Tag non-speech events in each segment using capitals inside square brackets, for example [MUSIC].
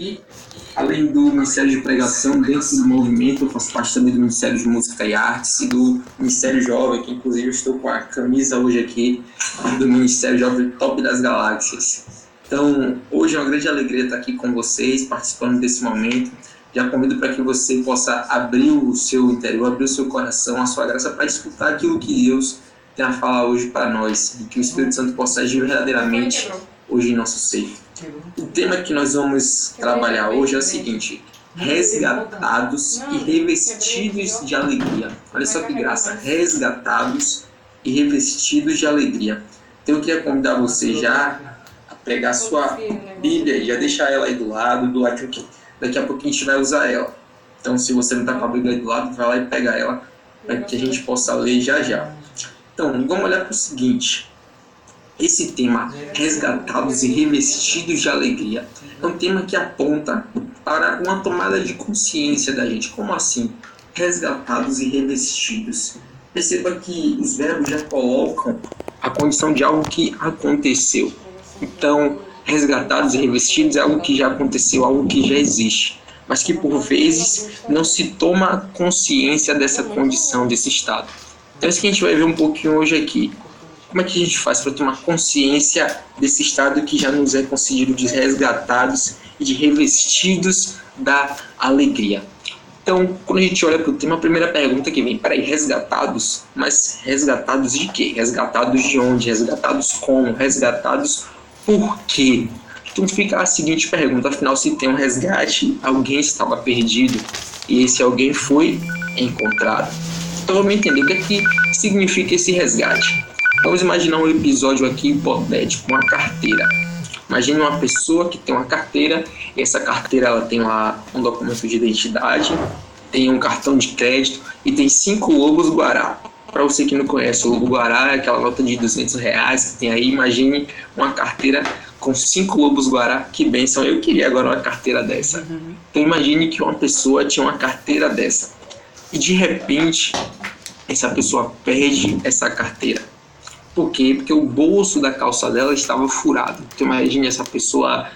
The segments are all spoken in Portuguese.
E, além do Ministério de Pregação, dentro do movimento, eu faço parte também do Ministério de Música e Artes e do Ministério Jovem, que inclusive eu estou com a camisa hoje aqui do Ministério Jovem Top das Galáxias. Então, hoje é uma grande alegria estar aqui com vocês, participando desse momento. Já convido para que você possa abrir o seu interior, abrir o seu coração, a sua graça, para escutar aquilo que Deus tem a falar hoje para nós e que o Espírito Santo possa agir verdadeiramente hoje em nosso ser. O tema que nós vamos trabalhar hoje é o seguinte: resgatados e revestidos de alegria. Olha só que graça, resgatados e revestidos de alegria. Então eu queria convidar você já a pegar sua Bíblia e já deixar ela aí do lado, do lado que daqui a pouco a gente vai usar ela. Então se você não está com a Bíblia aí do lado, vai lá e pega ela para que a gente possa ler já já. Então, vamos olhar para o seguinte. Esse tema, resgatados e revestidos de alegria, é um tema que aponta para uma tomada de consciência da gente. Como assim? Resgatados e revestidos. Perceba que os verbos já colocam a condição de algo que aconteceu. Então, resgatados e revestidos é algo que já aconteceu, algo que já existe, mas que por vezes não se toma consciência dessa condição, desse estado. Então, é isso que a gente vai ver um pouquinho hoje aqui. Como é que a gente faz para tomar consciência desse estado que já nos é concedido de resgatados e de revestidos da alegria? Então, quando a gente olha para o tema, a primeira pergunta que vem, peraí, resgatados? Mas resgatados de quê? Resgatados de onde? Resgatados como? Resgatados por quê? Então fica a seguinte pergunta, afinal, se tem um resgate, alguém estava perdido e esse alguém foi encontrado. Então vamos entender o que, é que significa esse resgate. Vamos imaginar um episódio aqui hipotético, uma carteira. Imagine uma pessoa que tem uma carteira, e essa carteira ela tem lá um documento de identidade, tem um cartão de crédito e tem cinco lobos guará. Para você que não conhece, o lobo guará é aquela nota de 200 reais que tem aí. Imagine uma carteira com cinco lobos guará. Que benção! Eu queria agora uma carteira dessa. Então imagine que uma pessoa tinha uma carteira dessa e de repente essa pessoa perde essa carteira por quê? Porque o bolso da calça dela estava furado. Então imagine essa pessoa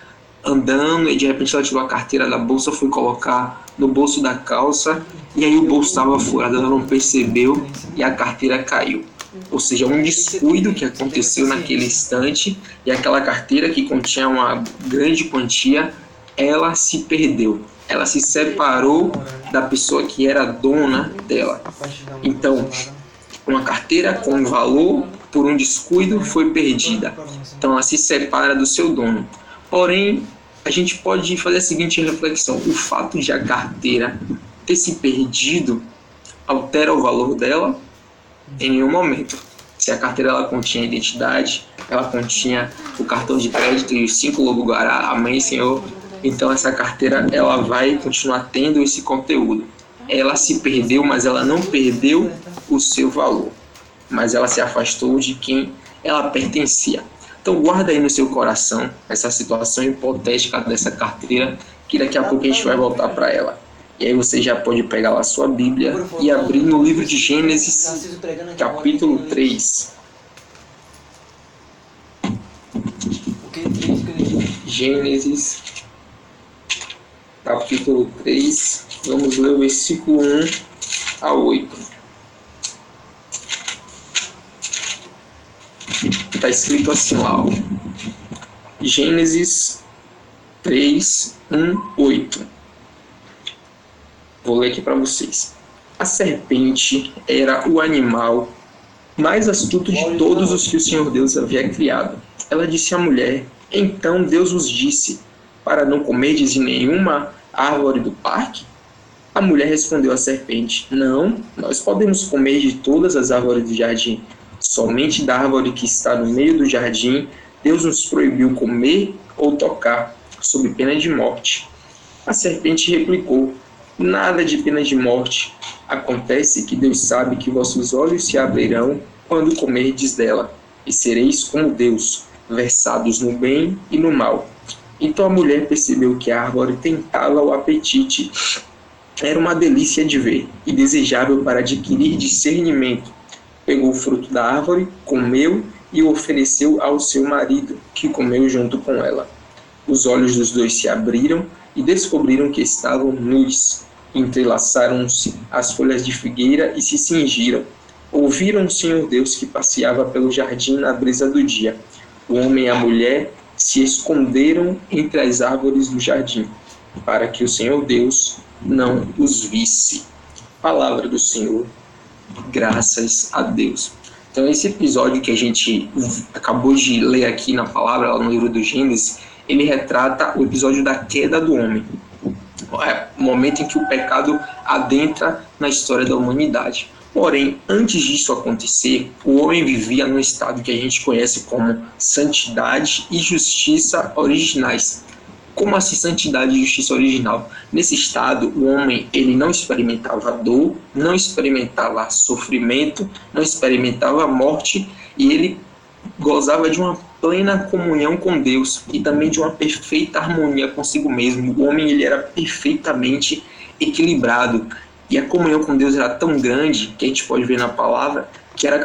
andando e de repente ela tirou a carteira da bolsa, foi colocar no bolso da calça e aí o bolso estava furado, ela não percebeu e a carteira caiu. Ou seja, um descuido que aconteceu naquele instante e aquela carteira que continha uma grande quantia, ela se perdeu. Ela se separou da pessoa que era dona dela. Então, uma carteira com valor por um descuido foi perdida. Então ela se separa do seu dono. Porém, a gente pode fazer a seguinte reflexão: o fato de a carteira ter se perdido altera o valor dela em nenhum momento. Se a carteira ela continha identidade, ela continha o cartão de crédito e os cinco lobo guará, amém, Senhor. Então essa carteira ela vai continuar tendo esse conteúdo. Ela se perdeu, mas ela não perdeu o seu valor mas ela se afastou de quem ela pertencia. Então guarda aí no seu coração essa situação hipotética dessa carteira, que daqui a pouco a gente vai voltar para ela. E aí você já pode pegar lá sua Bíblia e abrir no livro de Gênesis, capítulo 3. Gênesis, capítulo 3. Vamos ler o versículo 1 a 8. Está escrito assim lá, ó. Gênesis 3, 1, 8. Vou ler aqui para vocês. A serpente era o animal mais astuto de todos os que o Senhor Deus havia criado. Ela disse à mulher: Então Deus os disse: Para não comerdes de nenhuma árvore do parque? A mulher respondeu à serpente: Não, nós podemos comer de todas as árvores do jardim, Somente da árvore que está no meio do jardim, Deus nos proibiu comer ou tocar, sob pena de morte. A serpente replicou: Nada de pena de morte. Acontece que Deus sabe que vossos olhos se abrirão quando comerdes dela, e sereis como Deus, versados no bem e no mal. Então a mulher percebeu que a árvore tentava o apetite. Era uma delícia de ver e desejável para adquirir discernimento pegou o fruto da árvore, comeu e o ofereceu ao seu marido, que comeu junto com ela. Os olhos dos dois se abriram e descobriram que estavam nus. Entrelaçaram-se as folhas de figueira e se cingiram. Ouviram o Senhor Deus que passeava pelo jardim na brisa do dia. O homem e a mulher se esconderam entre as árvores do jardim, para que o Senhor Deus não os visse. Palavra do Senhor. Graças a Deus. Então, esse episódio que a gente acabou de ler aqui na palavra, no livro do Gênesis, ele retrata o episódio da queda do homem. É o momento em que o pecado adentra na história da humanidade. Porém, antes disso acontecer, o homem vivia num estado que a gente conhece como santidade e justiça originais. Como assim santidade e justiça original? Nesse estado, o homem ele não experimentava dor, não experimentava sofrimento, não experimentava morte e ele gozava de uma plena comunhão com Deus e também de uma perfeita harmonia consigo mesmo. O homem ele era perfeitamente equilibrado e a comunhão com Deus era tão grande que a gente pode ver na palavra que era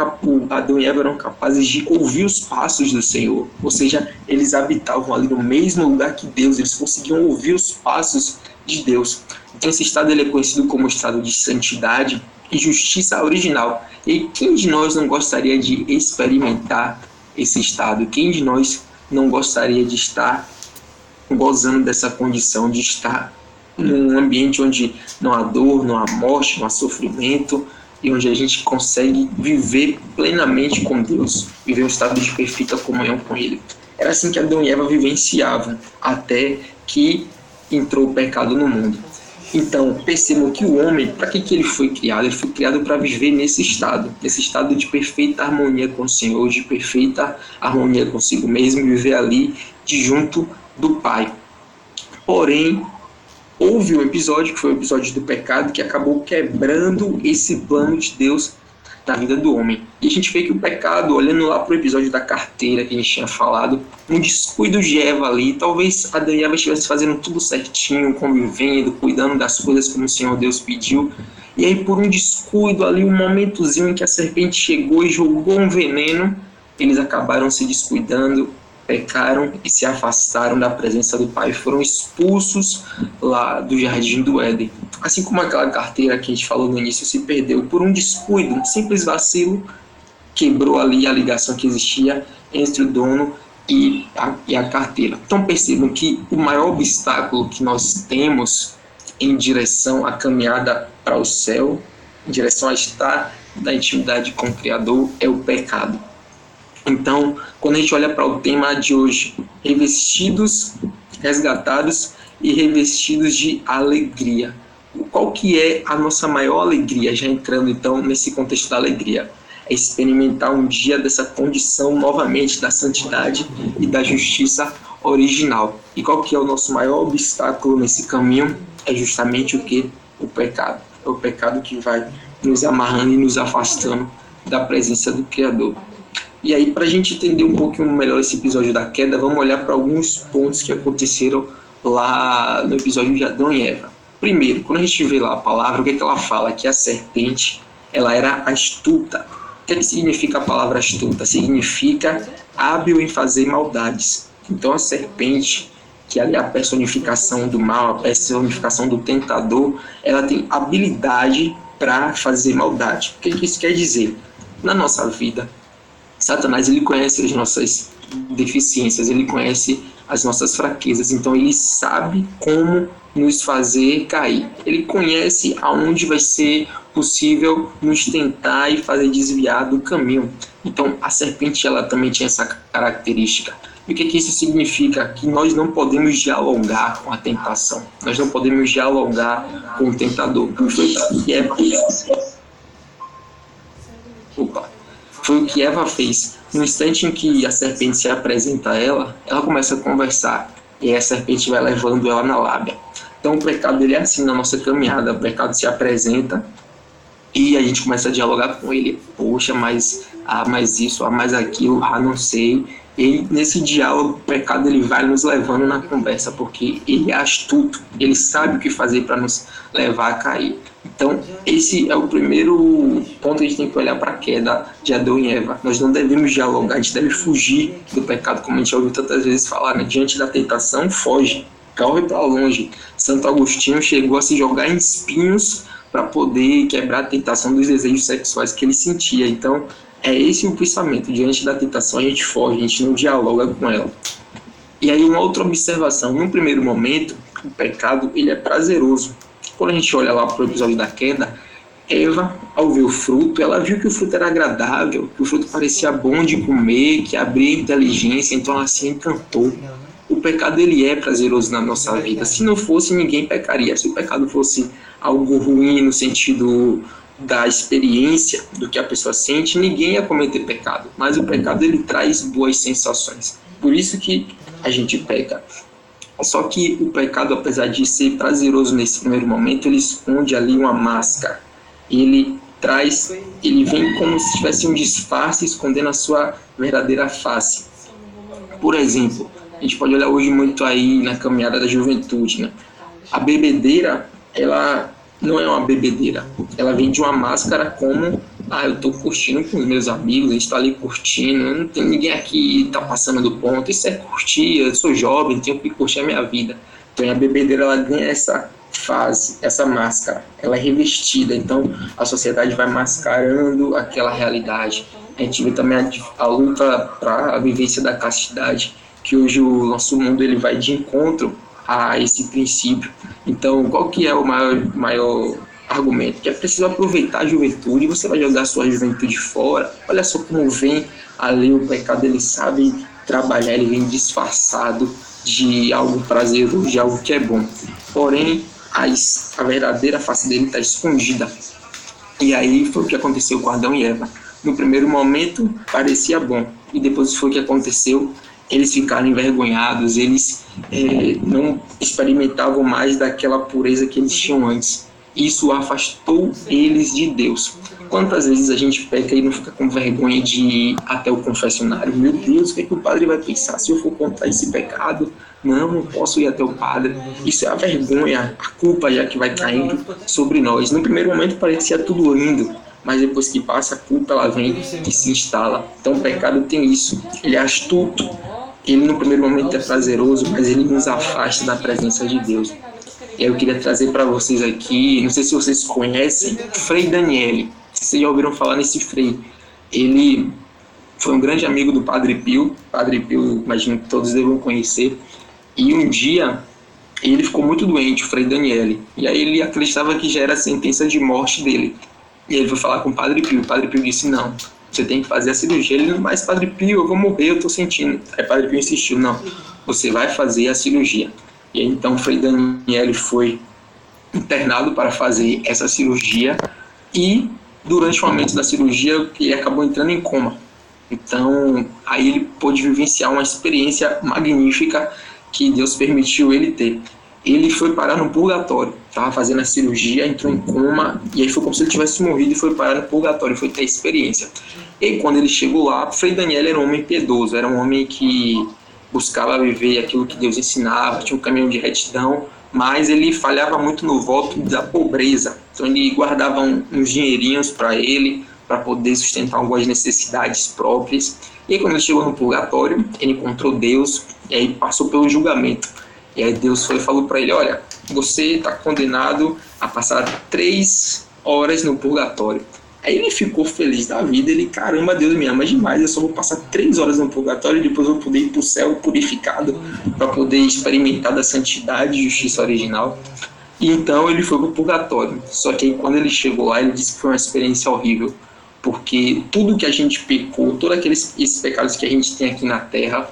Adão e Eva eram capazes de ouvir os passos do Senhor, ou seja, eles habitavam ali no mesmo lugar que Deus, eles conseguiam ouvir os passos de Deus. Então esse estado ele é conhecido como estado de santidade e justiça original. E quem de nós não gostaria de experimentar esse estado? Quem de nós não gostaria de estar gozando dessa condição de estar num ambiente onde não há dor, não há morte, não há sofrimento, e onde a gente consegue viver plenamente com Deus, viver um estado de perfeita comunhão com Ele. Era assim que Adão e Eva vivenciavam, até que entrou o pecado no mundo. Então, percebam que o homem, para que, que ele foi criado? Ele foi criado para viver nesse estado, nesse estado de perfeita harmonia com o Senhor, de perfeita harmonia consigo mesmo, viver ali de junto do Pai. Porém, houve um episódio, que foi o episódio do pecado, que acabou quebrando esse plano de Deus na vida do homem. E a gente vê que o pecado, olhando lá para o episódio da carteira que a gente tinha falado, um descuido de Eva ali, talvez a Eva estivesse fazendo tudo certinho, convivendo, cuidando das coisas como o Senhor Deus pediu. E aí, por um descuido ali, um momentozinho em que a serpente chegou e jogou um veneno, eles acabaram se descuidando pecaram e se afastaram da presença do Pai, foram expulsos lá do jardim do Éden. Assim como aquela carteira que a gente falou no início se perdeu por um descuido, um simples vacilo, quebrou ali a ligação que existia entre o dono e a, e a carteira. Então percebam que o maior obstáculo que nós temos em direção à caminhada para o céu, em direção a estar na intimidade com o Criador, é o pecado. Então, quando a gente olha para o tema de hoje, revestidos, resgatados e revestidos de alegria. Qual que é a nossa maior alegria, já entrando então nesse contexto da alegria? É experimentar um dia dessa condição novamente da santidade e da justiça original. E qual que é o nosso maior obstáculo nesse caminho? É justamente o que? O pecado. É o pecado que vai nos amarrando e nos afastando da presença do Criador. E aí, para a gente entender um pouquinho melhor esse episódio da queda, vamos olhar para alguns pontos que aconteceram lá no episódio de Adão e Eva. Primeiro, quando a gente vê lá a palavra, o que, é que ela fala? Que a serpente ela era astuta. O que, é que significa a palavra astuta? Significa hábil em fazer maldades. Então a serpente, que é a personificação do mal, a personificação do tentador, ela tem habilidade para fazer maldade. O que, é que isso quer dizer? Na nossa vida, Satanás ele conhece as nossas deficiências, ele conhece as nossas fraquezas, então ele sabe como nos fazer cair. Ele conhece aonde vai ser possível nos tentar e fazer desviar do caminho. Então a serpente ela também tinha essa característica. E o que, que isso significa? Que nós não podemos dialogar com a tentação. Nós não podemos dialogar com o tentador. Que é Opa foi o que Eva fez. No instante em que a serpente se apresenta a ela, ela começa a conversar e a serpente vai levando ela na lábia. Então o pecado ele é assim na nossa caminhada, o pecado se apresenta e a gente começa a dialogar com ele. Poxa, mas ah, mais isso, ah, mais aquilo, ah, não sei. E nesse diálogo, o pecado ele vai nos levando na conversa, porque ele é astuto, ele sabe o que fazer para nos levar a cair. Então, esse é o primeiro ponto que a gente tem que olhar para a queda de Adão e Eva. Nós não devemos dialogar, a gente deve fugir do pecado, como a gente já ouviu tantas vezes falar, né? diante da tentação, foge, corre para longe. Santo Agostinho chegou a se jogar em espinhos para poder quebrar a tentação dos desejos sexuais que ele sentia. Então, é esse o pensamento. Diante da tentação, a gente foge, a gente não dialoga com ela. E aí, uma outra observação: no primeiro momento, o pecado ele é prazeroso quando a gente olha lá para o episódio da queda, Eva, ao ver o fruto, ela viu que o fruto era agradável, que o fruto parecia bom de comer, que abria inteligência, então ela se encantou. O pecado ele é prazeroso na nossa vida. Se não fosse, ninguém pecaria. Se o pecado fosse algo ruim no sentido da experiência do que a pessoa sente, ninguém ia cometer pecado. Mas o pecado ele traz boas sensações. Por isso que a gente peca. Só que o pecado, apesar de ser prazeroso nesse primeiro momento, ele esconde ali uma máscara. Ele traz, ele vem como se tivesse um disfarce escondendo a sua verdadeira face. Por exemplo, a gente pode olhar hoje muito aí na caminhada da juventude, né? A bebedeira, ela não é uma bebedeira. Ela vem de uma máscara como, ah, eu tô curtindo com os meus amigos, a gente tá ali curtindo, não tem ninguém aqui tá passando do ponto. Isso é curtir, eu sou jovem, tenho que curtir a minha vida. Então a bebedeira, ela ganha essa fase, essa máscara, ela é revestida, então a sociedade vai mascarando aquela realidade. A gente vê também a, a luta para a vivência da castidade, que hoje o nosso mundo ele vai de encontro a esse princípio. Então, qual que é o maior, maior argumento? Que é preciso aproveitar a juventude, você vai jogar sua juventude fora. Olha só como vem ali o pecado, ele sabe trabalhar, ele vem disfarçado de algo prazeroso, de algo que é bom. Porém, a, a verdadeira face dele está escondida. E aí foi o que aconteceu com Adão e Eva. No primeiro momento parecia bom, e depois foi o que aconteceu eles ficaram envergonhados, eles é, não experimentavam mais daquela pureza que eles tinham antes. Isso afastou eles de Deus. Quantas vezes a gente peca e não fica com vergonha de ir até o confessionário? Meu Deus, o que, é que o padre vai pensar se eu for contar esse pecado? Não, não posso ir até o padre. Isso é a vergonha, a culpa já que vai caindo sobre nós. No primeiro momento parecia tudo lindo, mas depois que passa a culpa ela vem e se instala. Então o pecado tem isso. Ele é astuto, ele no primeiro momento é prazeroso, mas ele nos afasta da presença de Deus. Eu queria trazer para vocês aqui, não sei se vocês conhecem, Frei Daniele. Vocês já ouviram falar nesse Frei? Ele foi um grande amigo do Padre Pio. Padre Pio, imagino que todos devam conhecer. E um dia ele ficou muito doente, o Frei Daniele. E aí ele acreditava que já era a sentença de morte dele. E ele foi falar com o Padre Pio. O Padre Pio disse: Não, você tem que fazer a cirurgia. Ele, mas Padre Pio, eu vou morrer, eu tô sentindo. Aí Padre Pio insistiu, não, você vai fazer a cirurgia. E então Frei Daniel foi internado para fazer essa cirurgia e durante o momento da cirurgia ele acabou entrando em coma. Então, aí ele pôde vivenciar uma experiência magnífica que Deus permitiu ele ter ele foi parar no purgatório. Tava fazendo a cirurgia, entrou em coma, e aí foi como se ele tivesse morrido e foi parar no purgatório, foi ter experiência. E quando ele chegou lá, Frei Daniel era um homem piedoso, era um homem que buscava viver aquilo que Deus ensinava, tinha um caminho de retidão, mas ele falhava muito no voto da pobreza. Então ele guardava uns dinheirinhos para ele, para poder sustentar algumas necessidades próprias. E aí, quando ele chegou no purgatório, ele encontrou Deus e aí passou pelo julgamento. E aí Deus foi e falou para ele: Olha, você está condenado a passar três horas no purgatório. Aí ele ficou feliz da vida, ele, caramba, Deus me ama demais, eu só vou passar três horas no purgatório e depois vou poder ir para o céu purificado, para poder experimentar da santidade e justiça original. E então ele foi para o purgatório. Só que aí, quando ele chegou lá, ele disse que foi uma experiência horrível, porque tudo que a gente pecou, todos aqueles esses pecados que a gente tem aqui na terra,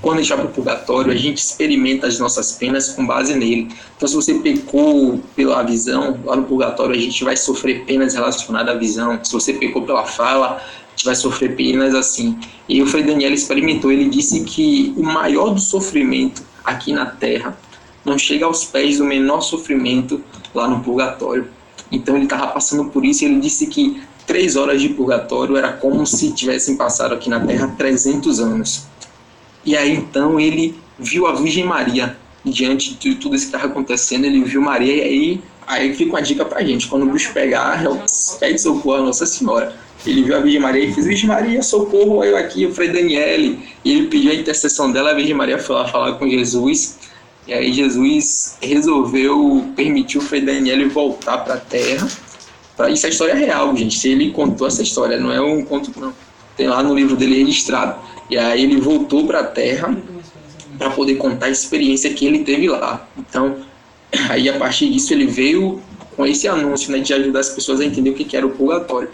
quando a gente vai para o purgatório, a gente experimenta as nossas penas com base nele. Então, se você pecou pela visão, lá no purgatório a gente vai sofrer penas relacionadas à visão. Se você pecou pela fala, a gente vai sofrer penas assim. E o Frei Daniel experimentou, ele disse que o maior do sofrimento aqui na Terra não chega aos pés do menor sofrimento lá no purgatório. Então ele estava passando por isso e ele disse que três horas de purgatório era como se tivessem passado aqui na Terra 300 anos. E aí então ele viu a Virgem Maria diante de tudo isso que estava acontecendo, ele viu Maria e aí, aí fica uma dica pra gente. Quando o bicho pegar, pede socorro a Nossa Senhora. Ele viu a Virgem Maria e fez, Virgem Maria, socorro eu aqui, o Frei Daniele. E ele pediu a intercessão dela, a Virgem Maria foi lá falar com Jesus. E aí Jesus resolveu permitir o Frei Daniele voltar para a Terra. Pra, isso é história real, gente. Ele contou essa história, não é um conto, não. Tem lá no livro dele registrado. E aí ele voltou para a Terra para poder contar a experiência que ele teve lá. Então, aí a partir disso ele veio com esse anúncio né, de ajudar as pessoas a entender o que era o purgatório.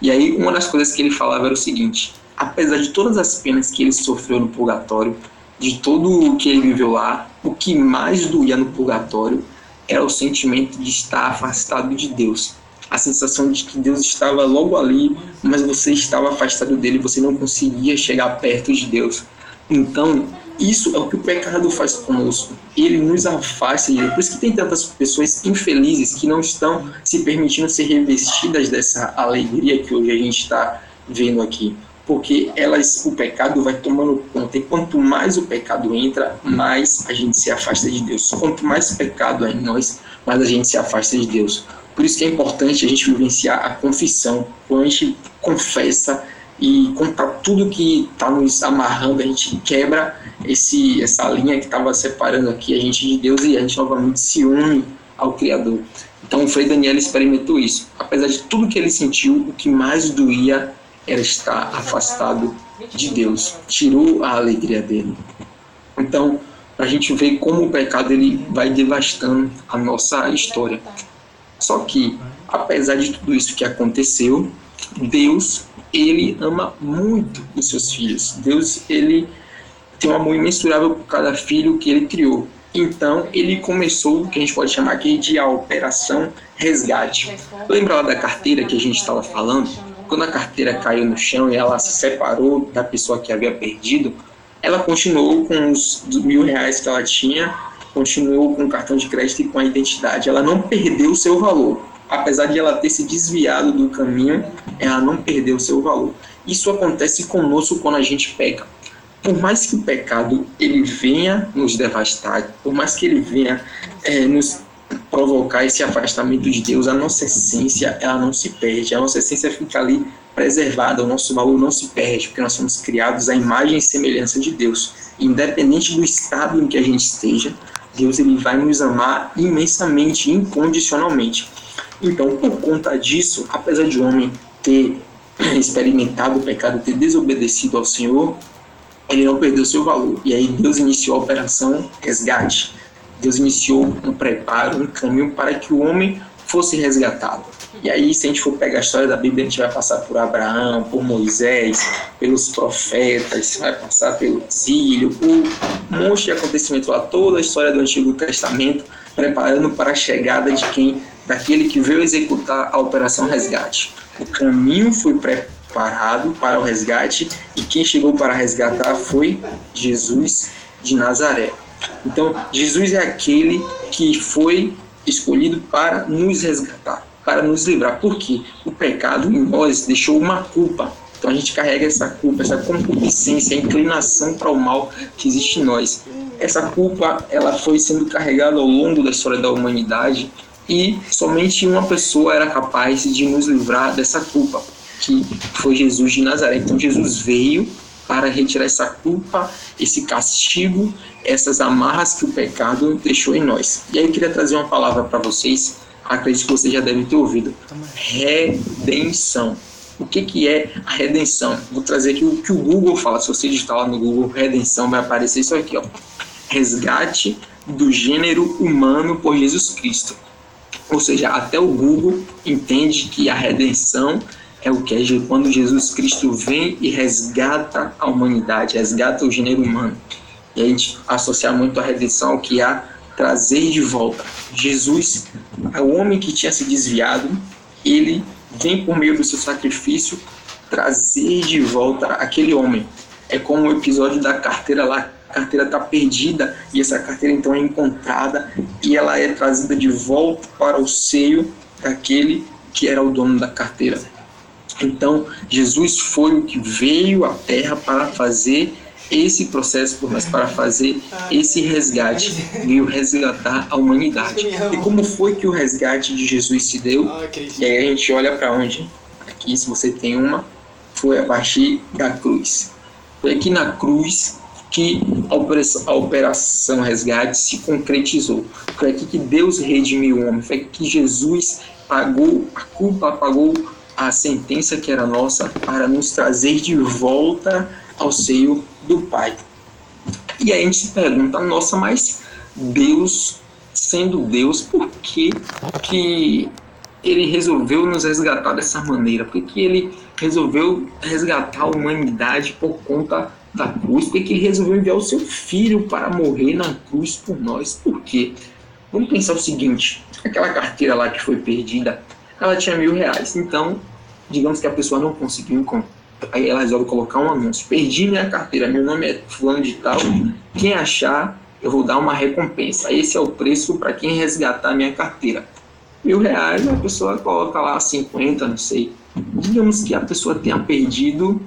E aí uma das coisas que ele falava era o seguinte: apesar de todas as penas que ele sofreu no purgatório, de todo o que ele viveu lá, o que mais doía no purgatório era o sentimento de estar afastado de Deus. A sensação de que Deus estava logo ali, mas você estava afastado dele, você não conseguia chegar perto de Deus. Então, isso é o que o pecado faz conosco. Ele nos afasta de Deus. Por isso que tem tantas pessoas infelizes que não estão se permitindo ser revestidas dessa alegria que hoje a gente está vendo aqui. Porque elas, o pecado vai tomando conta. E quanto mais o pecado entra, mais a gente se afasta de Deus. Quanto mais pecado há em nós, mais a gente se afasta de Deus. Por isso que é importante a gente vivenciar a confissão. Quando a gente confessa e contar tudo que está nos amarrando, a gente quebra esse, essa linha que estava separando aqui a gente de Deus e a gente novamente se une ao Criador. Então o Frei Daniel experimentou isso. Apesar de tudo que ele sentiu, o que mais doía era estar afastado de Deus. Tirou a alegria dele. Então, a gente ver como o pecado ele vai devastando a nossa história. Só que, apesar de tudo isso que aconteceu, Deus ele ama muito os seus filhos. Deus ele tem um amor imensurável por cada filho que ele criou. Então ele começou o que a gente pode chamar aqui de a operação resgate. Lembra lá da carteira que a gente estava falando? Quando a carteira caiu no chão e ela se separou da pessoa que havia perdido, ela continuou com os mil reais que ela tinha, continuou com o cartão de crédito e com a identidade. Ela não perdeu o seu valor apesar de ela ter se desviado do caminho, ela não perdeu seu valor. Isso acontece conosco quando a gente peca. Por mais que o pecado ele venha nos devastar, por mais que ele venha é, nos provocar esse afastamento de Deus, a nossa essência ela não se perde, a nossa essência fica ali preservada, o nosso valor não se perde, porque nós somos criados à imagem e semelhança de Deus. Independente do estado em que a gente esteja, Deus ele vai nos amar imensamente, incondicionalmente. Então, por conta disso, apesar de o homem ter experimentado o pecado, ter desobedecido ao Senhor, ele não perdeu seu valor. E aí Deus iniciou a operação resgate. Deus iniciou um preparo, um caminho para que o homem fosse resgatado. E aí, se a gente for pegar a história da Bíblia, a gente vai passar por Abraão, por Moisés, pelos profetas, vai passar pelo exílio, por um monte de acontecimento lá, toda a história do Antigo Testamento, preparando para a chegada de quem daquele que veio executar a operação resgate. O caminho foi preparado para o resgate e quem chegou para resgatar foi Jesus de Nazaré. Então, Jesus é aquele que foi escolhido para nos resgatar, para nos livrar, porque o pecado em nós deixou uma culpa. Então a gente carrega essa culpa, essa concupiscência, a inclinação para o mal que existe em nós. Essa culpa, ela foi sendo carregada ao longo da história da humanidade e somente uma pessoa era capaz de nos livrar dessa culpa, que foi Jesus de Nazaré. Então Jesus veio para retirar essa culpa, esse castigo, essas amarras que o pecado deixou em nós. E aí eu queria trazer uma palavra para vocês, acredito que vocês já devem ter ouvido. Redenção. O que, que é a redenção? Vou trazer aqui o que o Google fala. Se você digitar lá no Google redenção, vai aparecer isso aqui, ó. Resgate do gênero humano por Jesus Cristo. Ou seja, até o Google entende que a redenção é o que é quando Jesus Cristo vem e resgata a humanidade, resgata o gênero humano. E a gente associa muito a redenção ao que há trazer de volta. Jesus, o homem que tinha se desviado, ele vem por meio do seu sacrifício trazer de volta aquele homem. É como o episódio da carteira lá carteira está perdida e essa carteira então é encontrada e ela é trazida de volta para o seio daquele que era o dono da carteira. Então, Jesus foi o que veio à terra para fazer esse processo por nós para fazer esse resgate, veio resgatar a humanidade. E como foi que o resgate de Jesus se deu? E aí a gente olha para onde? Aqui, se você tem uma, foi a partir da cruz. Foi aqui na cruz que a operação, a operação resgate se concretizou. Foi aqui que Deus redimiu o homem. Foi aqui que Jesus pagou a culpa, pagou a sentença que era nossa para nos trazer de volta ao seio do Pai. E aí a gente se pergunta, nossa, mas Deus, sendo Deus, por que, que ele resolveu nos resgatar dessa maneira? Por que ele resolveu resgatar a humanidade por conta da cruz? Por que ele resolveu enviar o seu filho para morrer na cruz por nós? Por quê? Vamos pensar o seguinte: aquela carteira lá que foi perdida, ela tinha mil reais. Então, digamos que a pessoa não conseguiu encontrar Aí ela resolve colocar um anúncio. Perdi minha carteira, meu nome é fulano de tal. Quem achar, eu vou dar uma recompensa. Esse é o preço para quem resgatar minha carteira. Mil reais, a pessoa coloca lá 50, não sei. Digamos que a pessoa tenha perdido,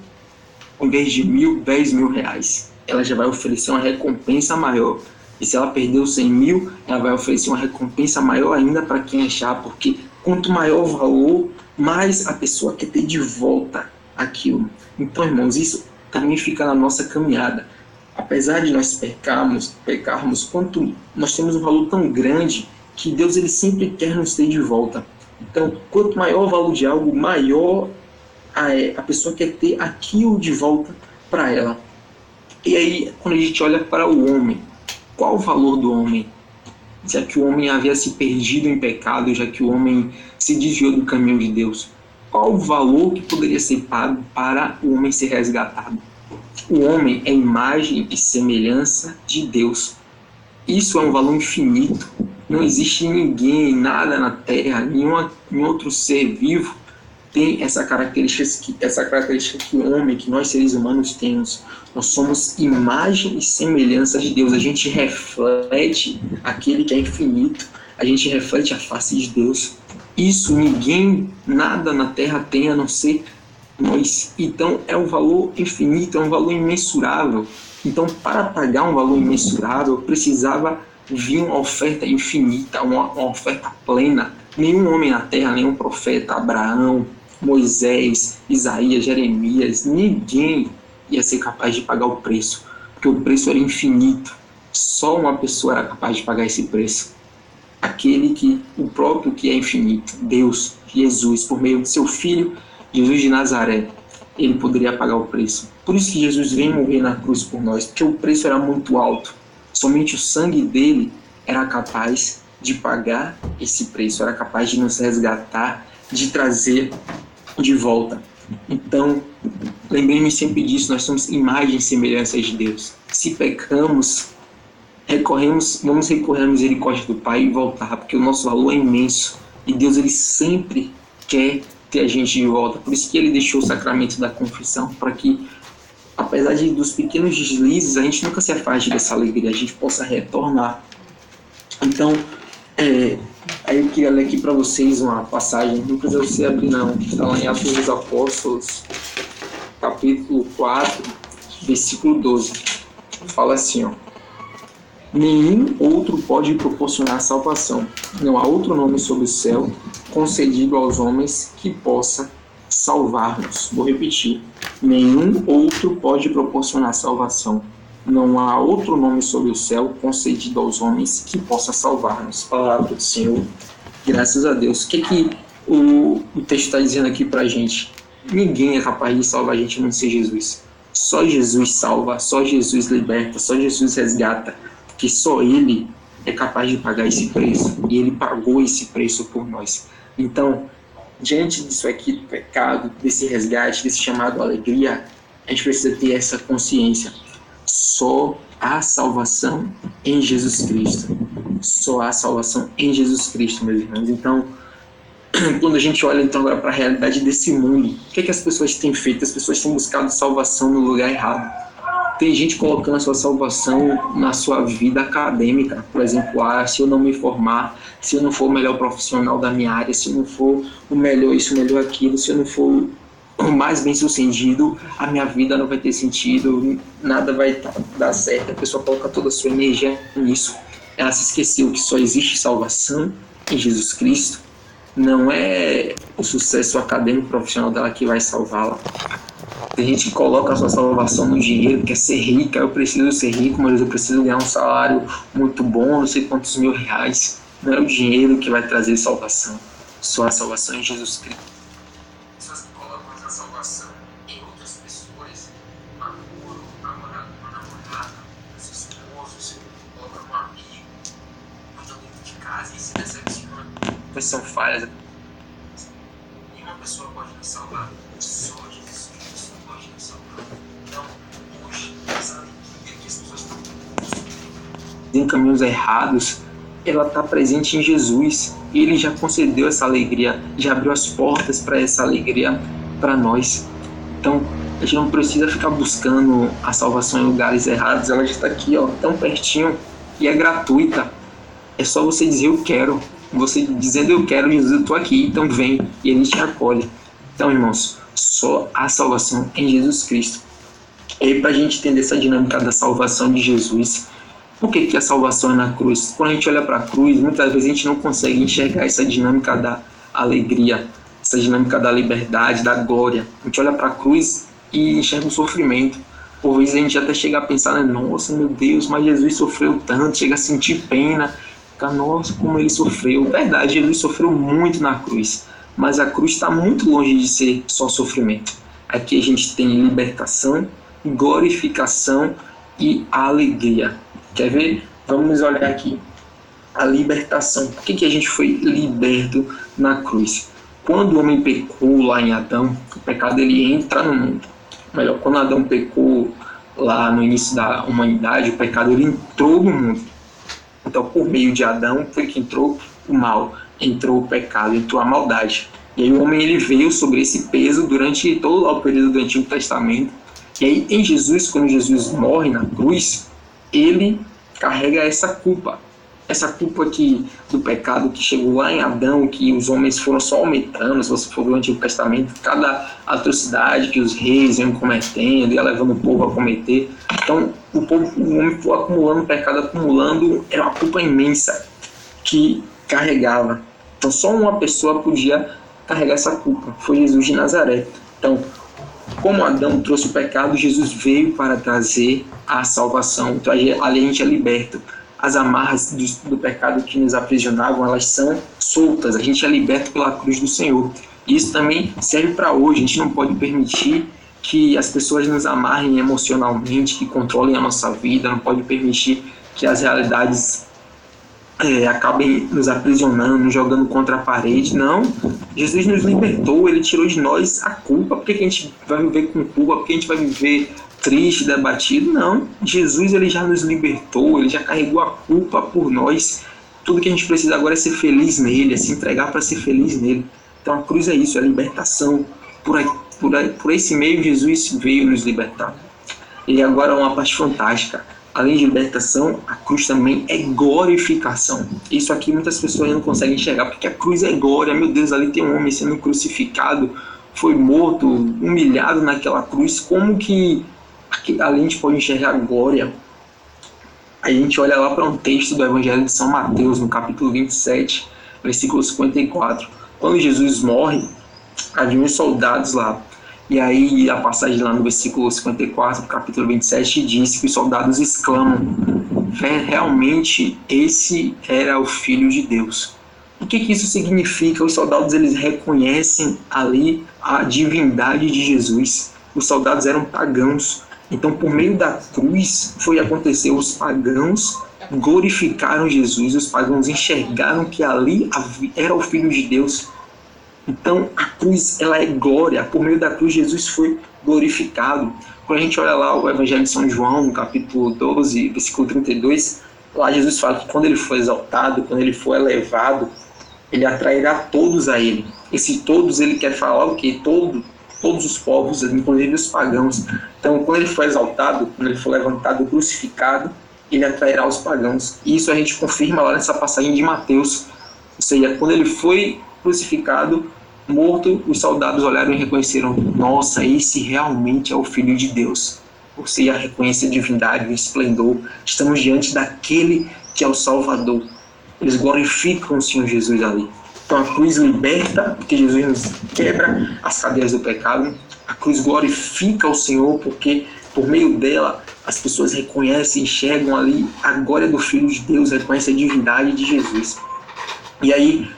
em vez de mil, dez mil reais. Ela já vai oferecer uma recompensa maior. E se ela perdeu 100 mil, ela vai oferecer uma recompensa maior ainda para quem achar, porque quanto maior o valor, mais a pessoa quer ter de volta aquilo. Então, irmãos, isso também fica na nossa caminhada. Apesar de nós pecarmos, pecarmos, quanto nós temos um valor tão grande que Deus ele sempre quer nos ter de volta. Então, quanto maior o valor de algo, maior a, a pessoa quer ter aquilo de volta para ela. E aí, quando a gente olha para o homem, qual o valor do homem? Já que o homem havia se perdido em pecado, já que o homem se desviou do caminho de Deus qual o valor que poderia ser pago para o homem ser resgatado? O homem é imagem e semelhança de Deus. Isso é um valor infinito. Não existe ninguém, nada na Terra, nenhum, nenhum outro ser vivo tem essa característica, essa característica que o homem, que nós seres humanos temos. Nós somos imagem e semelhança de Deus. A gente reflete aquele que é infinito. A gente reflete a face de Deus. Isso ninguém, nada na Terra tem a não ser nós. Então é um valor infinito, é um valor imensurável. Então, para pagar um valor imensurável, precisava vir uma oferta infinita, uma, uma oferta plena. Nenhum homem na Terra, nenhum profeta, Abraão, Moisés, Isaías, Jeremias, ninguém ia ser capaz de pagar o preço, porque o preço era infinito. Só uma pessoa era capaz de pagar esse preço aquele que o próprio que é infinito, Deus, Jesus, por meio de seu filho, Jesus de Nazaré, ele poderia pagar o preço. Por isso que Jesus veio morrer na cruz por nós, porque o preço era muito alto. Somente o sangue dele era capaz de pagar esse preço, era capaz de nos resgatar, de trazer de volta. Então, lembrei-me sempre disso, nós somos imagem e semelhança de Deus. Se pecamos, recorremos, vamos recorrer à misericórdia do Pai e voltar, porque o nosso valor é imenso e Deus ele sempre quer ter a gente de volta. Por isso que ele deixou o sacramento da confissão para que apesar de dos pequenos deslizes, a gente nunca se afaste dessa alegria, a gente possa retornar. Então, é, aí eu queria ler aqui para vocês uma passagem, não precisa você abrir não, está lá em Atos dos Apóstolos, capítulo 4, versículo 12. Fala assim, ó nenhum outro pode proporcionar salvação. Não há outro nome sob o céu concedido aos homens que possa salvar-nos. Vou repetir: nenhum outro pode proporcionar salvação. Não há outro nome sob o céu concedido aos homens que possa salvar-nos. Palavra do Senhor. Graças a Deus. O que, que o, o texto está dizendo aqui para a gente? Ninguém é capaz de salvar a gente a não ser Jesus. Só Jesus salva, só Jesus liberta, só Jesus resgata que só Ele é capaz de pagar esse preço e Ele pagou esse preço por nós. Então, diante disso aqui, do pecado, desse resgate, desse chamado alegria, a gente precisa ter essa consciência. Só há salvação em Jesus Cristo. Só há salvação em Jesus Cristo, meus irmãos. Então, [CLEARS THROAT] quando a gente olha então agora para a realidade desse mundo, o que, é que as pessoas têm feito? As pessoas têm buscado salvação no lugar errado tem gente colocando a sua salvação na sua vida acadêmica. Por exemplo, ah, se eu não me formar, se eu não for o melhor profissional da minha área, se eu não for o melhor isso, o melhor aquilo, se eu não for mais bem sucedido, a minha vida não vai ter sentido, nada vai dar certo. A pessoa coloca toda a sua energia nisso. Ela se esqueceu que só existe salvação em Jesus Cristo. Não é o sucesso acadêmico profissional dela que vai salvá-la. Tem gente que coloca a sua salvação no dinheiro, quer ser rica, eu preciso ser rico, mas eu preciso ganhar um salário muito bom, não sei quantos mil reais. Não é o dinheiro que vai trazer salvação. Só a salvação em Jesus Cristo. Pessoas que colocam a salvação em outras pessoas, uma namoro, uma namorada, os esposos, colocam um amigo, estão dentro de casa e se decepcionam. Falhas. Nenhuma pessoa pode nos salvar. Só Jesus Cristo pode nos salvar. Então, hoje, essa alegria que as pessoas estão em caminhos errados, ela está presente em Jesus. Ele já concedeu essa alegria, já abriu as portas para essa alegria para nós. Então, a gente não precisa ficar buscando a salvação em lugares errados, ela já está aqui, ó, tão pertinho e é gratuita. É só você dizer eu quero. Você dizendo eu quero, Jesus, eu estou aqui, então vem e ele te acolhe. Então, irmãos, só a salvação em Jesus Cristo. E para a gente entender essa dinâmica da salvação de Jesus, por que, que a salvação é na cruz? Quando a gente olha para a cruz, muitas vezes a gente não consegue enxergar essa dinâmica da alegria, essa dinâmica da liberdade, da glória. A gente olha para a cruz e enxerga o sofrimento. Por vezes a gente até chega a pensar, né? nossa, meu Deus, mas Jesus sofreu tanto, chega a sentir pena. Fica, nossa, como ele sofreu. Verdade, Jesus sofreu muito na cruz, mas a cruz está muito longe de ser só sofrimento. Aqui a gente tem libertação, glorificação e alegria. Quer ver? Vamos olhar aqui. A libertação. Por que, que a gente foi liberto na cruz? Quando o homem pecou lá em Adão, o pecado ele entra no mundo. Melhor, quando Adão pecou lá no início da humanidade, o pecado ele entrou no mundo. Então, por meio de Adão foi que entrou o mal, entrou o pecado, entrou a maldade. E aí o homem ele veio sobre esse peso durante todo o período do Antigo Testamento. E aí em Jesus, quando Jesus morre na cruz, ele carrega essa culpa. Essa culpa que, do pecado que chegou lá em Adão, que os homens foram só aumentando, se você for ver o Antigo Testamento, cada atrocidade que os reis iam cometendo, ia levando o povo a cometer. Então, o, povo, o homem foi acumulando pecado, acumulando, era uma culpa imensa que carregava. Então, só uma pessoa podia carregar essa culpa, foi Jesus de Nazaré. Então, como Adão trouxe o pecado, Jesus veio para trazer a salvação. Então ali a gente é liberto. As amarras do, do pecado que nos aprisionavam, elas são soltas. A gente é liberto pela cruz do Senhor. Isso também serve para hoje. A gente não pode permitir que as pessoas nos amarrem emocionalmente, que controlem a nossa vida. Não pode permitir que as realidades é, acabem nos aprisionando, nos jogando contra a parede. Não. Jesus nos libertou, ele tirou de nós a culpa. Por que, a gente vai viver com culpa? Por que a gente vai viver triste, debatido? Não. Jesus ele já nos libertou, ele já carregou a culpa por nós. Tudo que a gente precisa agora é ser feliz nele, é se entregar para ser feliz nele. Então a cruz é isso, é a libertação. Por, aí, por, aí, por esse meio, Jesus veio nos libertar. E agora uma parte fantástica além de libertação, a cruz também é glorificação. Isso aqui muitas pessoas não conseguem enxergar, porque a cruz é glória. Meu Deus, ali tem um homem sendo crucificado, foi morto, humilhado naquela cruz. Como que a gente pode enxergar a glória? A gente olha lá para um texto do Evangelho de São Mateus, no capítulo 27, versículo 54. Quando Jesus morre, havia uns soldados lá e aí a passagem lá no versículo 54, capítulo 27, diz que os soldados exclamam: realmente esse era o Filho de Deus. O que, que isso significa? Os soldados eles reconhecem ali a divindade de Jesus. Os soldados eram pagãos. Então, por meio da cruz, foi acontecer. Os pagãos glorificaram Jesus. Os pagãos enxergaram que ali era o Filho de Deus então, a cruz, ela é glória. Por meio da cruz, Jesus foi glorificado. Quando a gente olha lá o Evangelho de São João, no capítulo 12, versículo 32, lá Jesus fala que quando ele for exaltado, quando ele for elevado, ele atrairá todos a ele. Esse todos, ele quer falar o quê? Todo, todos os povos, inclusive os pagãos. Então, quando ele for exaltado, quando ele for levantado, crucificado, ele atrairá os pagãos. E isso a gente confirma lá nessa passagem de Mateus. Ou seja, quando ele foi crucificado, morto, os soldados olharam e reconheceram: Nossa, esse realmente é o Filho de Deus. Você ia reconhecer a divindade, o esplendor. Estamos diante daquele que é o Salvador. Eles glorificam o Senhor Jesus ali. Então a cruz liberta, porque Jesus nos quebra as cadeias do pecado. A cruz glorifica o Senhor, porque por meio dela as pessoas reconhecem, enxergam ali a glória do Filho de Deus, reconhecem a divindade de Jesus. E aí,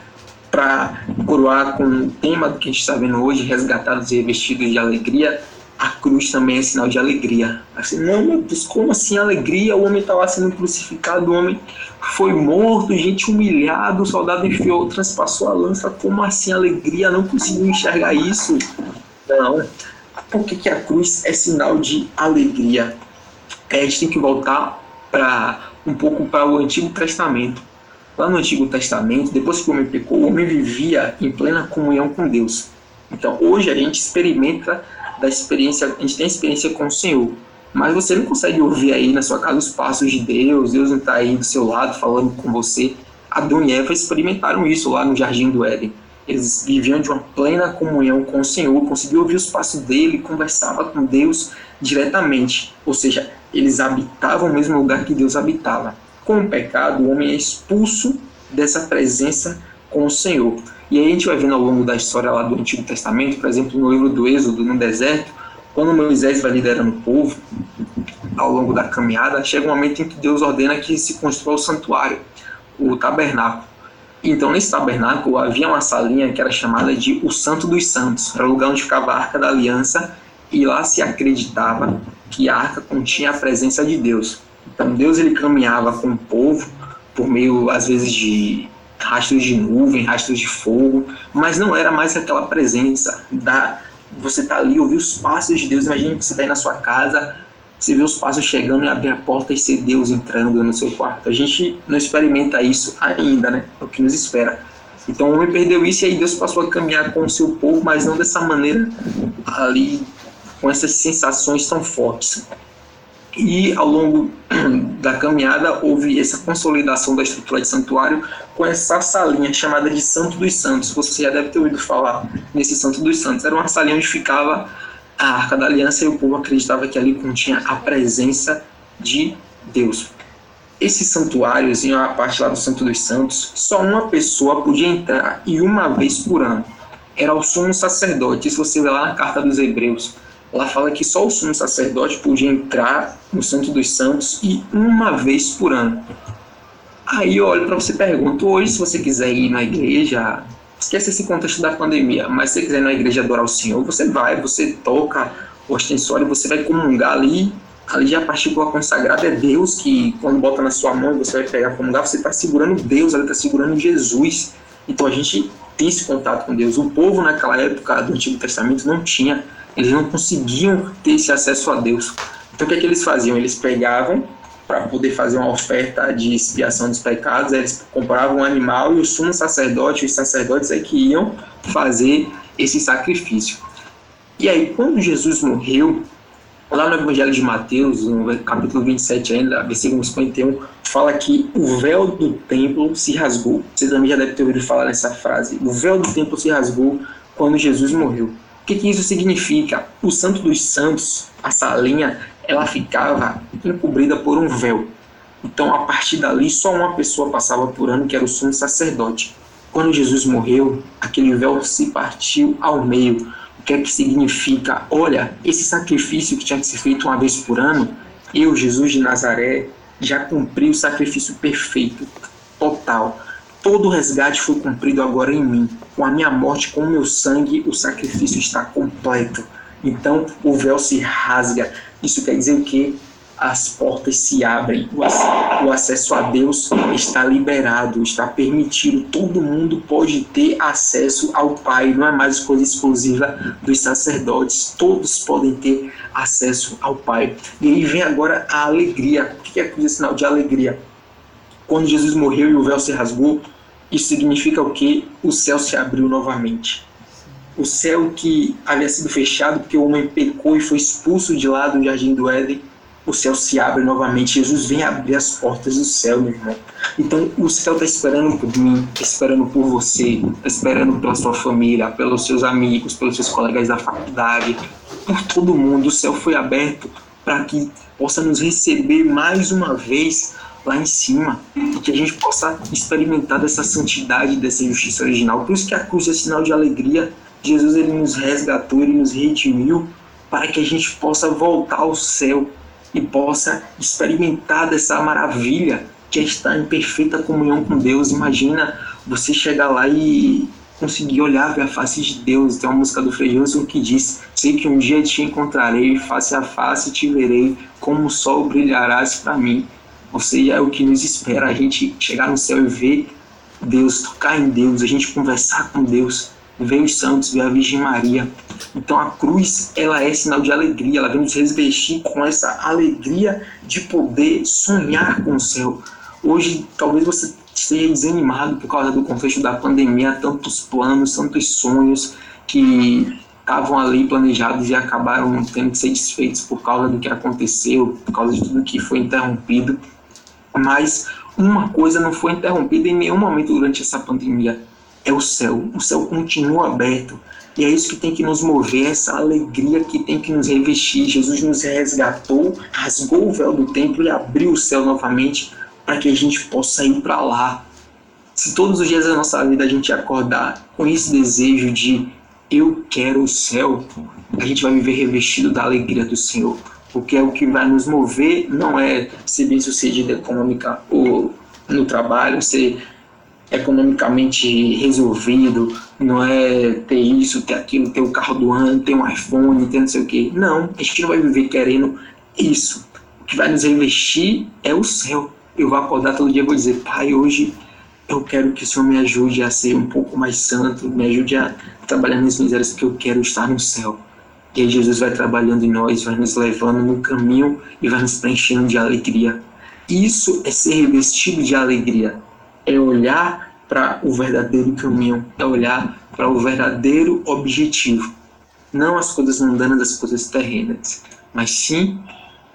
para coroar com o tema que a gente está vendo hoje, resgatados e revestidos de alegria, a cruz também é sinal de alegria. Assim, não, meu Deus, como assim alegria? O homem estava sendo crucificado, o homem foi morto, gente humilhado, o soldado enfiou, transpassou a lança. Como assim alegria? Não conseguiu enxergar isso. Não. Por que, que a cruz é sinal de alegria? É, a gente tem que voltar para um pouco para o Antigo Testamento. Lá no Antigo Testamento, depois que o homem pecou, o homem vivia em plena comunhão com Deus. Então, hoje a gente experimenta da experiência, a gente tem experiência com o Senhor, mas você não consegue ouvir aí na sua casa os passos de Deus, Deus não está aí do seu lado falando com você. Adão e Eva experimentaram isso lá no Jardim do Éden. Eles viviam de uma plena comunhão com o Senhor, conseguiam ouvir os passos dele, conversava com Deus diretamente. Ou seja, eles habitavam o mesmo lugar que Deus habitava com o pecado, o homem é expulso dessa presença com o Senhor. E aí a gente vai vendo ao longo da história lá do Antigo Testamento, por exemplo, no livro do Êxodo, no deserto, quando Moisés vai liderando o povo ao longo da caminhada, chega um momento em que Deus ordena que se construa o santuário, o tabernáculo. Então, nesse tabernáculo havia uma salinha que era chamada de o Santo dos Santos, era o lugar onde ficava a Arca da Aliança, e lá se acreditava que a arca continha a presença de Deus. Então Deus ele caminhava com o povo por meio às vezes de rastros de nuvem, rastros de fogo, mas não era mais aquela presença da você tá ali ouvir os passos de Deus. Imagina que você está aí na sua casa, você vê os passos chegando e abrir a porta e ser Deus entrando no seu quarto. A gente não experimenta isso ainda, né? É o que nos espera. Então o homem perdeu isso e aí Deus passou a caminhar com o seu povo, mas não dessa maneira ali, com essas sensações tão fortes. E ao longo [CLEARS THROAT] da caminhada houve essa consolidação da estrutura de santuário com essa salinha chamada de Santo dos Santos. Você já deve ter ouvido falar nesse Santo dos Santos. Era uma salinha onde ficava a Arca da Aliança e o povo acreditava que ali continha a presença de Deus. Esse santuário, assim, a parte lá do Santo dos Santos, só uma pessoa podia entrar e uma vez por ano. Era o sumo sacerdote. Isso você vê lá na carta dos Hebreus Lá fala que só o sumo sacerdote podia entrar no Santo dos Santos e uma vez por ano. Aí eu olho para você pergunto: hoje, se você quiser ir na igreja, esquece esse contexto da pandemia, mas se você quiser ir na igreja adorar o Senhor, você vai, você toca o ostensório, você vai comungar ali. Ali já a partícula consagrada é Deus que, quando bota na sua mão, você vai pegar comungar, você está segurando Deus, ela está segurando Jesus. Então a gente tem esse contato com Deus. O povo naquela época do Antigo Testamento não tinha eles não conseguiam ter esse acesso a Deus. Então o que, é que eles faziam? Eles pegavam para poder fazer uma oferta de expiação dos pecados, eles compravam um animal e o sumo sacerdote, os sacerdotes é que iam fazer esse sacrifício. E aí, quando Jesus morreu, lá no Evangelho de Mateus, no capítulo 27 ainda, versículo 51, fala que o véu do templo se rasgou. Você também já deve ter ouvido falar nessa frase. O véu do templo se rasgou quando Jesus morreu que, que isso significa? O Santo dos Santos, a salinha, ela ficava encobrida por um véu. Então, a partir dali, só uma pessoa passava por ano, que era o sumo sacerdote. Quando Jesus morreu, aquele véu se partiu ao meio. O que é que significa? Olha, esse sacrifício que tinha que ser feito uma vez por ano, eu, Jesus de Nazaré, já cumpri o sacrifício perfeito, total Todo o resgate foi cumprido agora em mim. Com a minha morte, com o meu sangue, o sacrifício está completo. Então o véu se rasga. Isso quer dizer o quê? As portas se abrem, o acesso a Deus está liberado, está permitido. Todo mundo pode ter acesso ao Pai, não é mais coisa exclusiva dos sacerdotes. Todos podem ter acesso ao Pai. E aí vem agora a alegria. O que é coisa sinal de alegria? Quando Jesus morreu e o véu se rasgou, isso significa o que? O céu se abriu novamente. O céu que havia sido fechado porque o homem pecou e foi expulso de lá do jardim do Éden, o céu se abre novamente. Jesus vem abrir as portas do céu, meu irmão. Então, o céu está esperando por mim, está esperando por você, está esperando pela sua família, pelos seus amigos, pelos seus colegas da faculdade, por todo mundo. O céu foi aberto para que possa nos receber mais uma vez lá em cima e que a gente possa experimentar dessa santidade, dessa justiça original. Por isso que a cruz é sinal de alegria. Jesus ele nos resgatou, ele nos redimiu para que a gente possa voltar ao céu e possa experimentar dessa maravilha que é estar em perfeita comunhão com Deus. Imagina você chegar lá e conseguir olhar ver a face de Deus. Tem uma música do Frei que diz: Sei que um dia te encontrarei, face a face te verei, como o sol brilharás para mim. Ou seja, é o que nos espera, a gente chegar no céu e ver Deus, tocar em Deus, a gente conversar com Deus, ver os santos, ver a Virgem Maria. Então a cruz, ela é sinal de alegria, ela vem nos revestir com essa alegria de poder sonhar com o céu. Hoje, talvez você esteja desanimado por causa do contexto da pandemia, tantos planos, tantos sonhos que estavam ali planejados e acabaram tendo que ser desfeitos por causa do que aconteceu, por causa de tudo que foi interrompido. Mas uma coisa não foi interrompida em nenhum momento durante essa pandemia: é o céu. O céu continua aberto. E é isso que tem que nos mover, essa alegria que tem que nos revestir. Jesus nos resgatou, rasgou o véu do templo e abriu o céu novamente para que a gente possa ir para lá. Se todos os dias da nossa vida a gente acordar com esse desejo de eu quero o céu, a gente vai viver revestido da alegria do Senhor porque é o que vai nos mover não é ser bem sucedido econômica ou no trabalho, ser economicamente resolvido, não é ter isso, ter aquilo, ter o carro do ano, ter um iPhone, ter não sei o que. Não, a gente não vai viver querendo isso. O que vai nos revestir é o céu. Eu vou acordar todo dia e vou dizer, Pai, hoje eu quero que o Senhor me ajude a ser um pouco mais santo, me ajude a trabalhar nas misérias, porque eu quero estar no céu. E aí Jesus vai trabalhando em nós, vai nos levando no caminho e vai nos preenchendo de alegria. Isso é ser revestido de alegria. É olhar para o verdadeiro caminho, é olhar para o verdadeiro objetivo. Não as coisas mundanas, as coisas terrenas, mas sim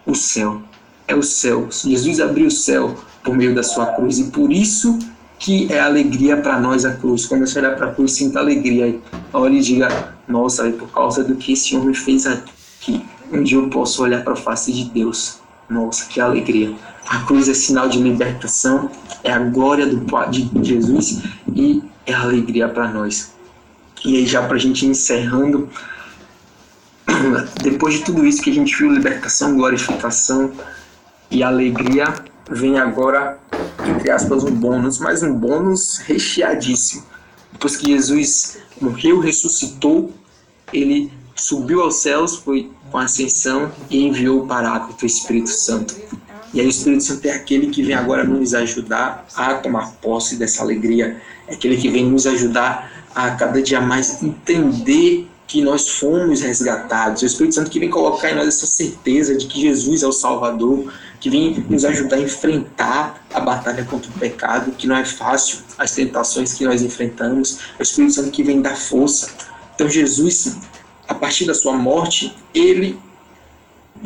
o céu. É o céu. Jesus abriu o céu por meio da sua cruz e por isso que é alegria para nós a cruz. Quando você olhar para a cruz, sinta alegria. Olhe e diga: Nossa, é por causa do que esse homem fez aqui, um dia eu posso olhar para a face de Deus. Nossa, que alegria. A cruz é sinal de libertação, é a glória do, de Jesus e é alegria para nós. E aí, já para a gente encerrando, [CLEARS THROAT] depois de tudo isso que a gente viu, libertação, glorificação e alegria, vem agora entre aspas, um bônus, mas um bônus recheadíssimo. Depois que Jesus morreu, ressuscitou, ele subiu aos céus, foi com ascensão e enviou o Paráclito, o Espírito Santo. E aí o Espírito Santo é aquele que vem agora nos ajudar a tomar posse dessa alegria, é aquele que vem nos ajudar a cada dia mais entender que nós fomos resgatados. O Espírito Santo que vem colocar em nós essa certeza de que Jesus é o Salvador, que vem nos ajudar a enfrentar a batalha contra o pecado, que não é fácil, as tentações que nós enfrentamos. É o Espírito Santo que vem dar força. Então, Jesus, a partir da sua morte, ele,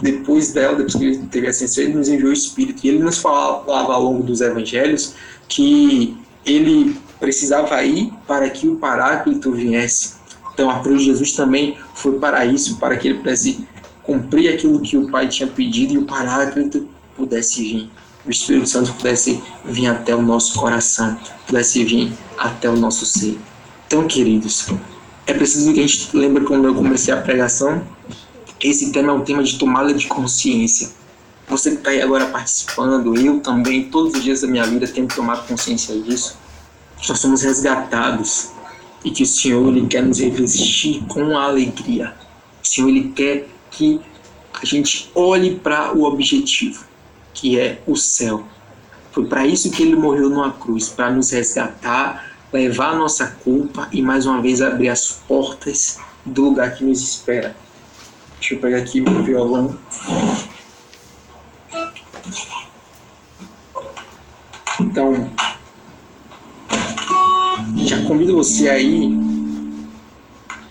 depois dela, depois que ele teve a ascensão, ele nos enviou o Espírito. E ele nos falava ao longo dos evangelhos que ele precisava ir para que o Paráclito viesse. Então, a cruz de Jesus também foi para isso, para que ele pudesse cumprir aquilo que o Pai tinha pedido e o Paráclito pudesse vir, o Espírito Santo pudesse vir até o nosso coração, pudesse vir até o nosso ser. Então, queridos, é preciso que a gente lembre quando eu comecei a pregação, esse tema é um tema de tomada de consciência. Você que está aí agora participando, eu também, todos os dias da minha vida tenho que tomar consciência disso. Nós somos resgatados e que o Senhor ele quer nos revestir com alegria. O Senhor ele quer que a gente olhe para o objetivo que é o céu. Foi para isso que ele morreu numa cruz, para nos resgatar, levar a nossa culpa e mais uma vez abrir as portas do lugar que nos espera. Deixa eu pegar aqui meu violão. Então, já convido você aí,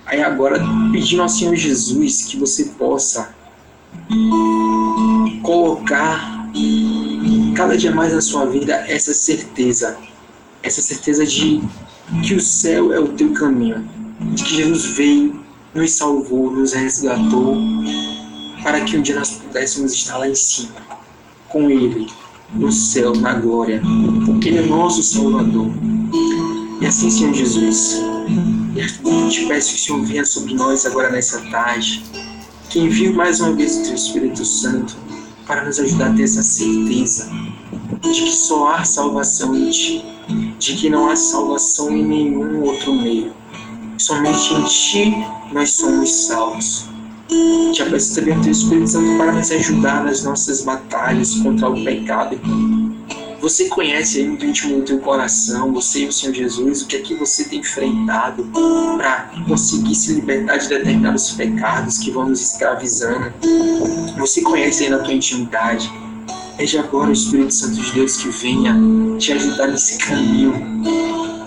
aí agora pedindo ao Senhor Jesus que você possa colocar cada dia mais na sua vida essa certeza, essa certeza de que o céu é o teu caminho, de que Jesus veio, nos salvou, nos resgatou, para que um dia nós pudéssemos estar lá em cima, com Ele, no céu, na glória, porque Ele é nosso Salvador. E assim, Senhor Jesus, eu te peço que o Senhor venha sobre nós agora nessa tarde, que envie mais uma vez o Teu Espírito Santo para nos ajudar a ter essa certeza de que só há salvação em Ti, de que não há salvação em nenhum outro meio. Somente em Ti nós somos salvos. Te também o Teu Espírito Santo para nos ajudar nas nossas batalhas contra o pecado. Você conhece aí no íntimo do teu coração, você e o Senhor Jesus, o que é que você tem enfrentado para conseguir se libertar de determinados pecados que vão nos escravizando. Você conhece aí na tua intimidade. Veja agora o Espírito Santo de Deus que venha te ajudar nesse caminho.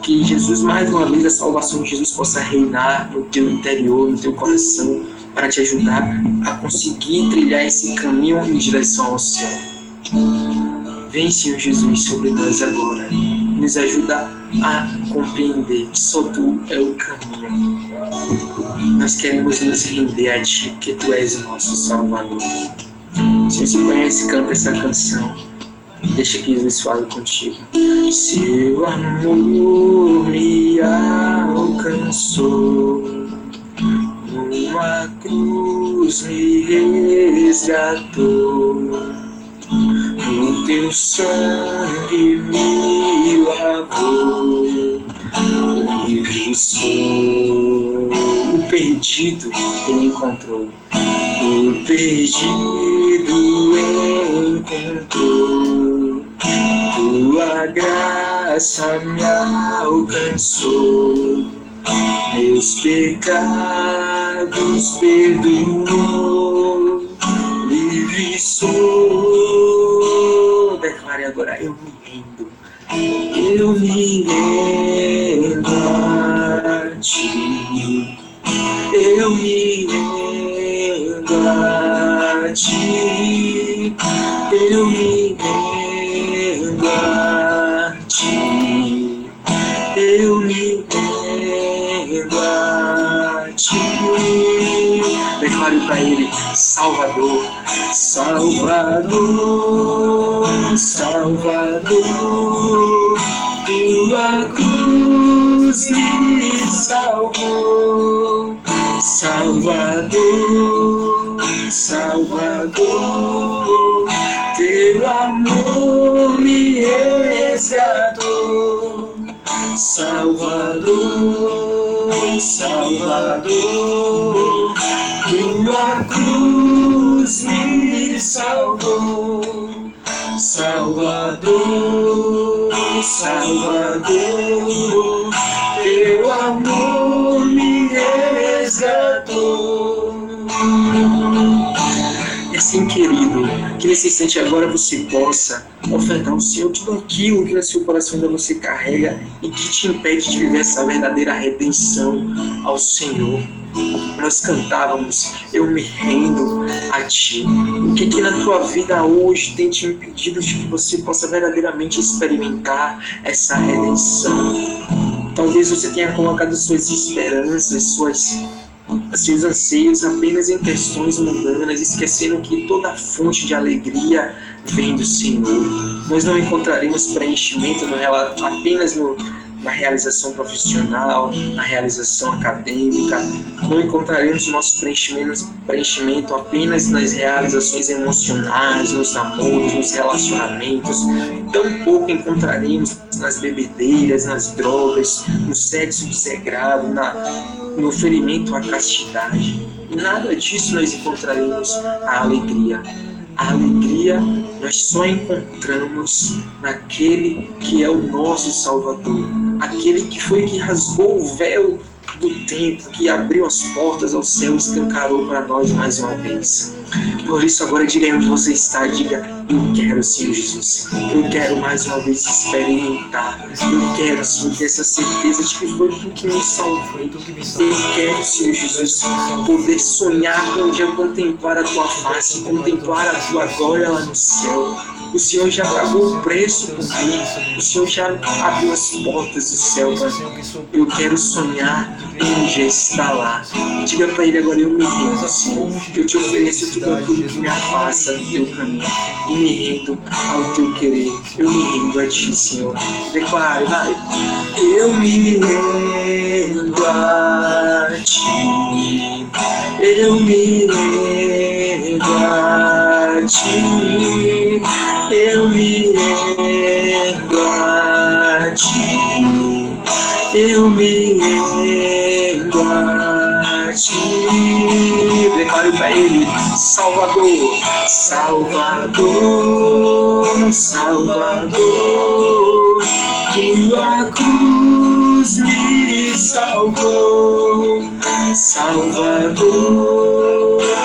Que Jesus, mais uma vez, a salvação de Jesus possa reinar no teu interior, no teu coração, para te ajudar a conseguir trilhar esse caminho em direção ao céu. Vem, Senhor Jesus, sobre nós agora. Nos ajuda a compreender que só Tu é o caminho. Nós queremos nos render a Ti, porque Tu és o nosso Salvador. Se você conhece, canta essa canção. Deixa que Jesus fale contigo. Seu amor me alcançou, uma cruz me resgatou o teu sangue me lavou, livre sou. O perdido ele encontrou, o perdido encontrou. Tua graça me alcançou, meus pecados perdoou, livre sou. Declare agora, eu me rendo, eu me rendo a ti, eu me rendo ti, eu me rendo a ti, eu me rendo a ti. Declare para ele, Salvador, Salvador, Salvador, tua cruz me salvou, Salvador, Salvador, teu amor me resgatou, Salvador, Salvador, tua cruz me salvou, Salvador, Salvador, teu amor me resgatou. Assim, querido, que nesse instante agora você possa ofertar ao Senhor tudo aquilo que no seu coração ainda você carrega e que te impede de viver essa verdadeira redenção ao Senhor. Nós cantávamos, eu me rendo a Ti. O que que na tua vida hoje tem te impedido de que você possa verdadeiramente experimentar essa redenção? Talvez você tenha colocado suas esperanças, suas seus anseios apenas em questões mundanas, esquecendo que toda fonte de alegria vem do Senhor. Nós não encontraremos preenchimento no, apenas no, na realização profissional, na realização acadêmica, não encontraremos nosso preenchimento, preenchimento apenas nas realizações emocionais, nos namoros, nos relacionamentos, tampouco encontraremos nas bebedeiras, nas drogas, no sexo desregrado, na, no ferimento à castidade. Nada disso nós encontraremos a alegria. A alegria nós só encontramos naquele que é o nosso Salvador, aquele que foi que rasgou o véu do templo que abriu as portas ao céu e escancarou para nós mais uma vez. Por isso, agora diga onde você está, diga: Eu quero, Senhor Jesus. Eu quero mais uma vez experimentar. Eu quero, Senhor, ter essa certeza de que foi tu que me salvou. Eu quero, Senhor Jesus, poder sonhar com um dia contemplar a tua face, contemplar a tua glória lá no céu. O Senhor já pagou o preço por mim. O Senhor já abriu as portas do céu. Eu quero sonhar dia estar lá. Diga para Ele agora, eu me rendo, Senhor. Eu te ofereço tudo aquilo que me afasta do teu caminho. E me rendo ao teu querer. Eu me rendo a ti, Senhor. Declare, vai. Eu me rendo a ti. Eu me rendo a ti. Eu me rendo a ti. Eu me rendo a ti. Declare para ele, Salvador, Salvador, Salvador. Tua cruz me salvou, Salvador,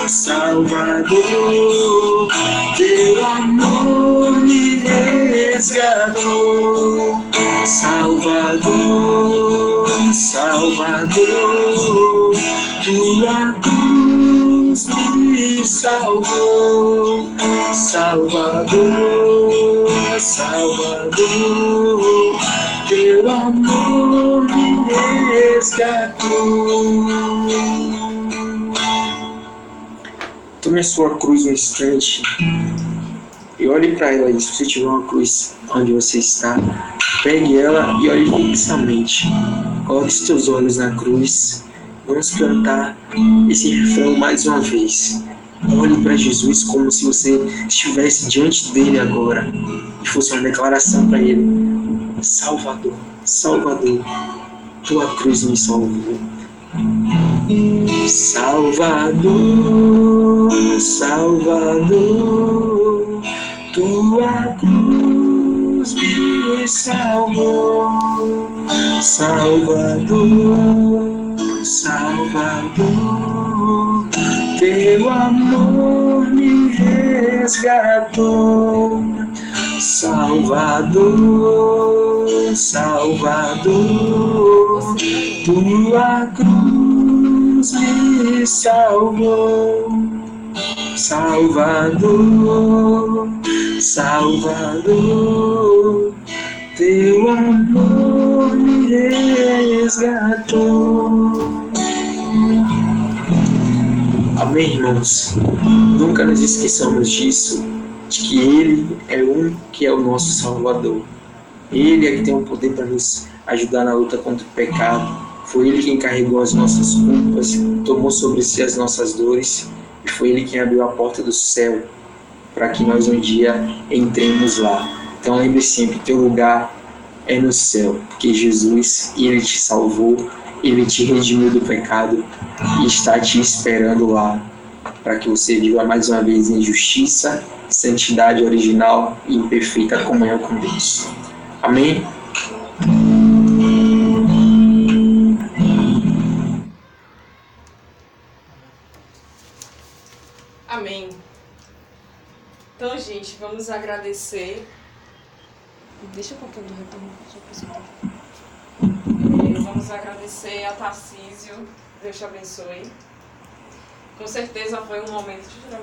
Salvador. Teu amor me resgatou, Salvador, Salvador. Tua cruz me salvou, Salvador, Salvador. Teu amor me resgatou. Tome a sua cruz um instante e olhe para ela aí. Se você tiver uma cruz onde você está, pegue ela e olhe fixamente. Coloque os olhos na cruz. Vamos cantar esse refrão mais uma vez. Olhe para Jesus como se você estivesse diante dele agora e fosse uma declaração para ele: Salvador, Salvador, tua cruz me salvou. Salvador, Salvador, tua cruz me salvou. Salvador, Salvador, teu amor me resgatou. Salvador, Salvador, tua cruz me salvou. Salvador, Salvador, teu amor me resgatou. Amém, irmãos? Nunca nos esqueçamos disso, de que Ele é um que é o nosso Salvador. Ele é que tem o poder para nos ajudar na luta contra o pecado. Foi Ele quem carregou as nossas culpas, tomou sobre si as nossas dores, e foi Ele quem abriu a porta do céu para que nós um dia entremos lá. Então lembre sempre, teu lugar é no céu, porque Jesus, Ele te salvou, Ele te redimiu do pecado e está te esperando lá para que você viva mais uma vez em justiça, santidade original e em perfeita comunhão com Deus. Amém? Gente, vamos agradecer. Deixa eu contar do retorno. Deixa eu Vamos agradecer a Tarcísio. Deus te abençoe. Com certeza foi um momento. Tirar